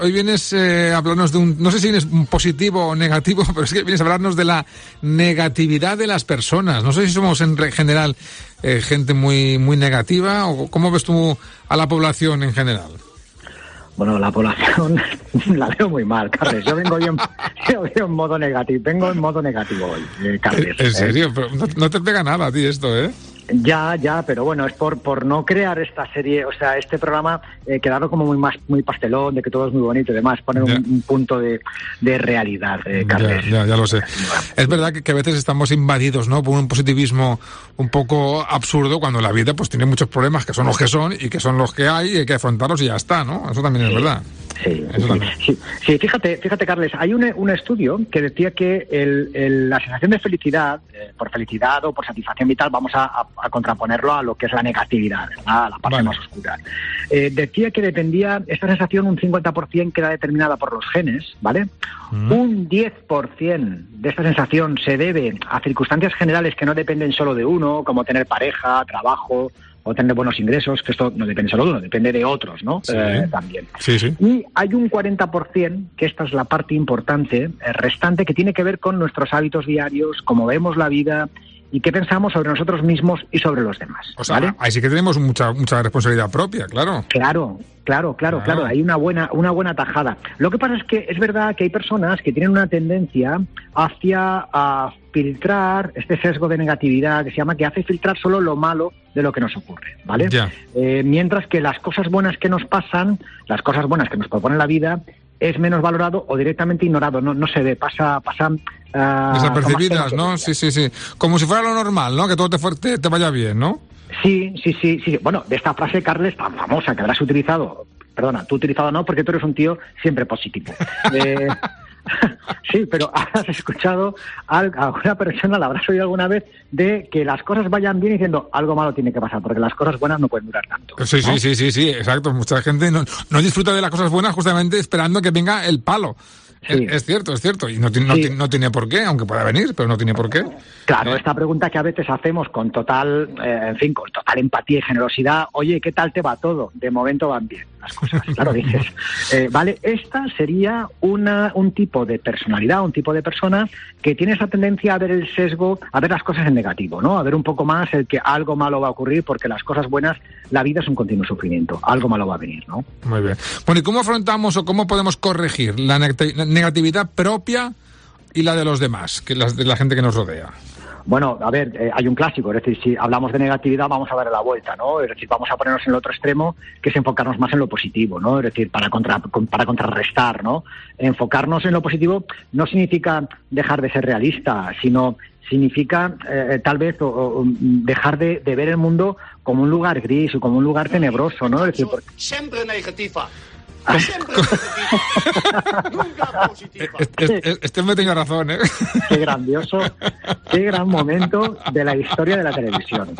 Hoy vienes eh, a hablarnos de un, no sé si es positivo o negativo, pero es que vienes a hablarnos de la negatividad de las personas. No sé si somos en general eh, gente muy, muy negativa o cómo ves tú a la población en general. Bueno, la población la veo muy mal, Carles. Yo vengo yo en, modo negativo. Vengo en modo negativo hoy, eh, Carles. ¿En serio? no, no, te pega nada a ti esto, ¿eh? Ya, ya, pero bueno, es por, por no crear esta serie, o sea, este programa, eh, quedarlo como muy más, muy pastelón, de que todo es muy bonito y demás, poner un, punto de, de realidad, eh, Carles. Ya, ya, lo sé. Es verdad que, a veces estamos invadidos, ¿no? Por un positivismo un poco absurdo cuando la vida pues tiene muchos problemas que son los que son y que son los que hay y hay que afrontarlos y ya está, ¿no? Eso también es verdad. Sí, sí, sí, fíjate, fíjate, Carles, hay un, un estudio que decía que el, la sensación de felicidad, eh, por felicidad o por satisfacción vital, vamos a, contraponerlo a lo que es la negatividad, a la parte más oscura. Eh, decía que dependía, esta sensación, un 50% queda determinada por los genes, ¿vale? Un 10% de esta sensación se debe a circunstancias generales que no dependen solo de uno, como tener pareja, trabajo, o tener buenos ingresos, que esto no depende solo de uno, depende de otros, ¿no? Eh, también. Sí, sí. Y hay un 40%, que esta es la parte importante, eh, restante, que tiene que ver con nuestros hábitos diarios, cómo vemos la vida y qué pensamos sobre nosotros mismos y sobre los demás. O sea, ahí sí que tenemos mucha mucha responsabilidad propia, claro. Claro, claro, claro, claro. Hay una buena una buena tajada. Lo que pasa es que es verdad que hay personas que tienen una tendencia hacia a filtrar este sesgo de negatividad que se llama que hace filtrar solo lo malo de lo que nos ocurre, ¿vale? Eh, mientras que las cosas buenas que nos pasan, las cosas buenas que nos propone la vida, es menos valorado o directamente ignorado, no, no se ve, pasa, pasan... Uh, Desapercibidas, ¿no? Sí, sí, sí. Como si fuera lo normal, ¿no? Que todo te, te, vaya bien, ¿no? Sí, sí, sí, sí. Bueno, de esta frase, Carles, tan famosa que habrás utilizado, perdona, tú utilizado no, porque tú eres un tío siempre positivo. Eh, sí, pero has escuchado a alguna persona, la habrás oído alguna vez, de que las cosas vayan bien diciendo algo malo tiene que pasar, porque las cosas buenas no pueden durar tanto. Sí, sí, sí, sí, sí, exacto. Mucha gente no, no disfruta de las cosas buenas justamente esperando que venga el palo. Es, cierto, es cierto. Y no, no, tiene por qué, aunque pueda venir, pero no tiene por qué. Claro, esta pregunta que a veces hacemos con total, eh, en fin, con total empatía y generosidad, oye, ¿qué tal te va todo? De momento van bien las cosas. Claro, dices, eh, vale, esta sería una, un tipo de personalidad, un tipo de persona que tiene esa tendencia a ver el sesgo, a ver las cosas en negativo, ¿no? A ver un poco más el que algo malo va a ocurrir porque las cosas buenas, la vida es un continuo sufrimiento, algo malo va a venir, ¿no? Muy bien. Bueno, ¿y cómo afrontamos o cómo podemos corregir la negatividad propia y la de los demás, que las de la gente que nos rodea? Bueno, a ver, eh, hay un clásico, es decir, si hablamos de negatividad vamos a darle la vuelta, ¿no? Es decir, vamos a ponernos en el otro extremo, que es enfocarnos más en lo positivo, ¿no? Es decir, para, contra, para contrarrestar, ¿no? Enfocarnos en lo positivo no significa dejar de ser realista, sino significa eh, tal vez dejar de, de, ver el mundo como un lugar gris o como un lugar tenebroso, ¿no? Es decir, Siempre negativa. Este, este me tenía razón, ¿eh? Qué grandioso, qué gran momento de la historia de la televisión.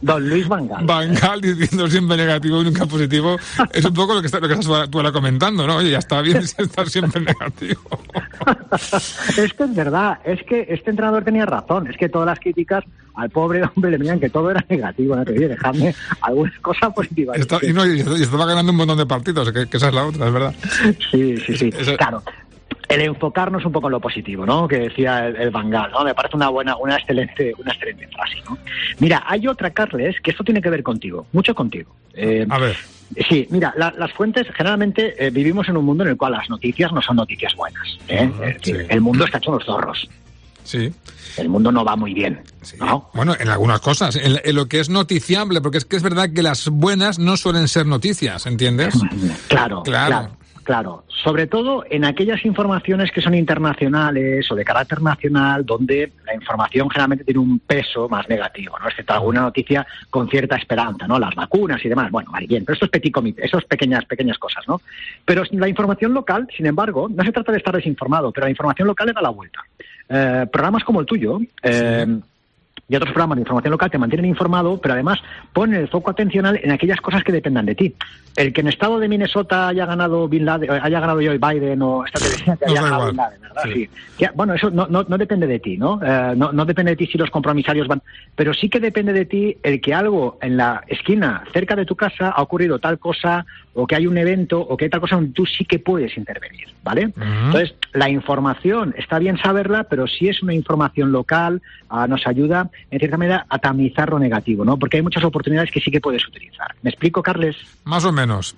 Don Luis Vangal. Vangal diciendo siempre negativo y nunca positivo. Es un poco lo que, está, lo que estás tú ahora comentando, ¿no? Oye, ya está bien estar siempre negativo. Es que es verdad, es que este entrenador tenía razón. Es que todas las críticas al pobre hombre le miran que todo era negativo. ¿no? dejadme alguna cosa positiva. y, no, y, estaba ganando un montón de partidos, que, esa es la otra, es verdad. Sí, sí, sí. Claro el enfocarnos un poco en lo positivo, ¿no? Que decía el, Bangal, ¿no? Me parece una buena, una excelente, una excelente frase, ¿no? Mira, hay otra, Carles, que esto tiene que ver contigo, mucho contigo. Eh, a ver. Sí, mira, las fuentes, generalmente eh, vivimos en un mundo en el cual las noticias no son noticias buenas. ¿eh? El mundo está hecho los zorros. Sí. El mundo no va muy bien. Bueno, en algunas cosas, en, lo que es noticiable, porque es que es verdad que las buenas no suelen ser noticias, ¿entiendes? Claro, claro. claro. Sobre todo en aquellas informaciones que son internacionales o de carácter nacional, donde la información generalmente tiene un peso más negativo, ¿no? Excepto alguna noticia con cierta esperanza, ¿no? Las vacunas y demás. Bueno, vale, bien, pero esto es petit comité, eso es pequeñas, pequeñas cosas, ¿no? Pero la información local, sin embargo, no se trata de estar desinformado, pero la información local le da la vuelta. Eh, programas como el tuyo, eh, y otros programas de información local te mantienen informado, pero además ponen el foco atencional en aquellas cosas que dependan de ti. El que en el estado de Minnesota haya ganado Bin Laden, eh, haya ganado Joe Biden o esta que haya ganado Bin Laden, ¿verdad? Sí. bueno, eso no, no, depende de ti, ¿no? Eh, ¿no? ¿no? depende de ti si los compromisarios van, pero sí que depende de ti el que algo en la esquina cerca de tu casa ha ocurrido tal cosa o que hay un evento o que hay tal cosa donde tú sí que puedes intervenir, ¿vale? Entonces, la información está bien saberla, pero si es una información local, ah, nos ayuda en cierta manera a tamizar lo negativo, ¿no? Porque hay muchas oportunidades que sí que puedes utilizar. ¿Me explico, Carles? Más o menos.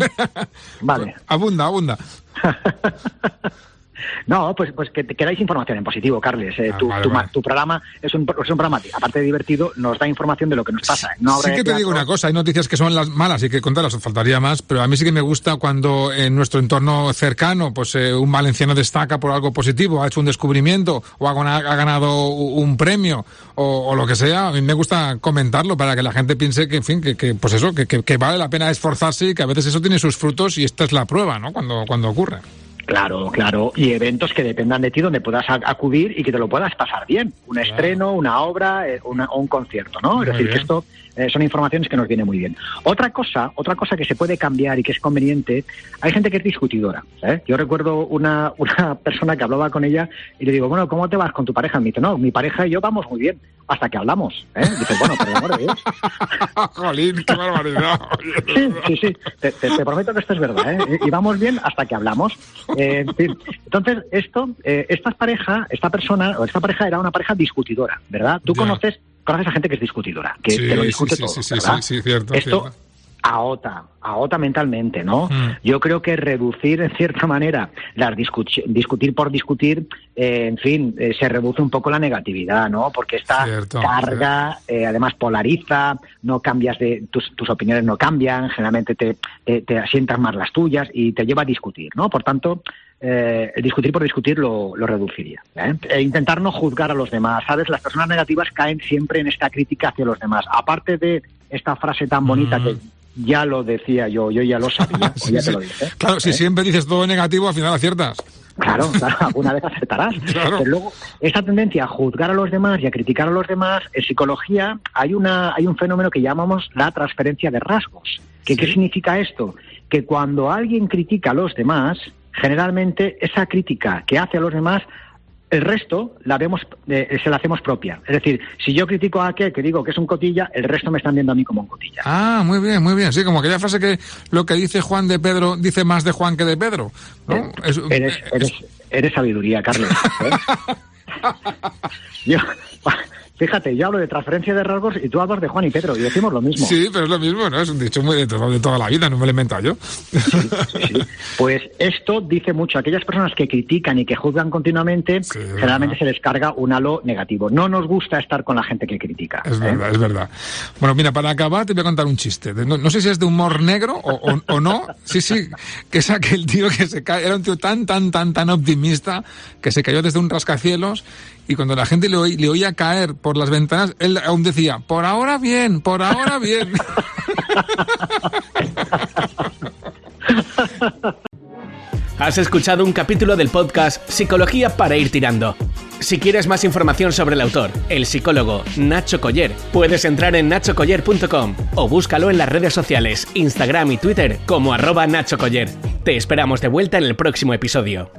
Vale. Abunda, abunda. No, pues, pues que, que dais información en positivo, Carles. Eh, ah, tu, programa es un, es un, programa, aparte de divertido, nos da información de lo que nos pasa. No sí que te digo una cosa, hay noticias que son las malas y que contarlas faltaría más, pero a mí sí que me gusta cuando en nuestro entorno cercano, pues eh, un valenciano destaca por algo positivo, ha hecho un descubrimiento o ha, ganado un premio o, lo que sea. A mí me gusta comentarlo para que la gente piense que, en fin, que, que pues eso, que, que, vale la pena esforzarse y que a veces eso tiene sus frutos y esta es la prueba, ¿no? Cuando, cuando ocurre. Claro, claro. Y eventos que dependan de ti, donde puedas acudir y que te lo puedas pasar bien. Un estreno, una obra eh, o un concierto, ¿no? es decir, que esto eh, son informaciones que nos viene muy bien. Otra cosa, otra cosa que se puede cambiar y que es conveniente, hay gente que es discutidora. ¿eh? Yo recuerdo una, una persona que hablaba con ella y le digo, bueno, ¿cómo te vas con tu pareja? Me dice, no, mi pareja y yo vamos muy bien hasta que hablamos. ¿eh? Dice, bueno, por el amor de Dios. Jolín, qué barbaridad. sí, sí, sí. Te, prometo que esto es verdad. ¿eh? Y vamos bien hasta que hablamos. Eh, en fin. Entonces, esto, eh, esta pareja, esta persona, o esta pareja era una pareja discutidora, ¿verdad? Tú conoces conoces a gente que es discutidora, que te lo discute sí, todo. Sí, sí, sí, sí, cierto. Esto, agota, agota mentalmente, ¿no? Mm. Yo creo que reducir, en cierta manera, las discutir por discutir, eh, en fin, eh, se reduce un poco la negatividad, ¿no? Porque esta carga, eh, además polariza, no cambias de, tus, tus opiniones no cambian, generalmente te, te, asientas más las tuyas y te lleva a discutir, ¿no? Por tanto, el discutir por discutir lo, lo reduciría. E intentar no juzgar a los demás, ¿sabes? Las personas negativas caen siempre en esta crítica hacia los demás. Aparte de esta frase tan bonita mm. que ya lo decía yo, yo ya lo sabía, ya te lo dije. Claro, si ¿eh? siempre dices todo negativo, al final aciertas. Claro, claro, alguna vez acertarás. Pero luego, esa tendencia a juzgar a los demás y a criticar a los demás, en psicología hay, una, hay un fenómeno que llamamos la transferencia de rasgos. ¿Qué significa esto? Que cuando alguien critica a los demás, generalmente esa crítica que hace a los demás el resto la vemos, eh, se la hacemos propia. Es decir, si yo critico a aquel que digo que es un cotilla, el resto me están viendo a mí como un cotilla. Ah, muy bien, muy bien. Sí, como aquella frase que lo que dice Juan de Pedro dice más de Juan que de Pedro. ¿no? Eh, eres, eres, eres, sabiduría, Carlos. ¿eh? yo, Fíjate, yo hablo de transferencia de rasgos y tú hablas de Juan y Pedro y decimos lo mismo. Sí, pero es lo mismo, ¿no? Es un dicho muy de, toda la vida, no me lo he inventado yo. Pues esto dice mucho. Aquellas personas que critican y que juzgan continuamente, generalmente se les carga un halo negativo. No nos gusta estar con la gente que critica. Es verdad, ¿eh? es verdad. Bueno, mira, para acabar te voy a contar un chiste. No, sé si es de humor negro o, no. Sí, sí, que es aquel tío que se cae, era un tío tan, tan, tan, tan optimista que se cayó desde un rascacielos y cuando la gente le, oía caer por las ventanas, él aún decía, por ahora bien, por ahora bien. Has escuchado un capítulo del podcast Psicología para ir tirando. Si quieres más información sobre el autor, el psicólogo Nacho Coller, puedes entrar en nachocoller.com o búscalo en las redes sociales, Instagram y Twitter como arroba Coller. Te esperamos de vuelta en el próximo episodio.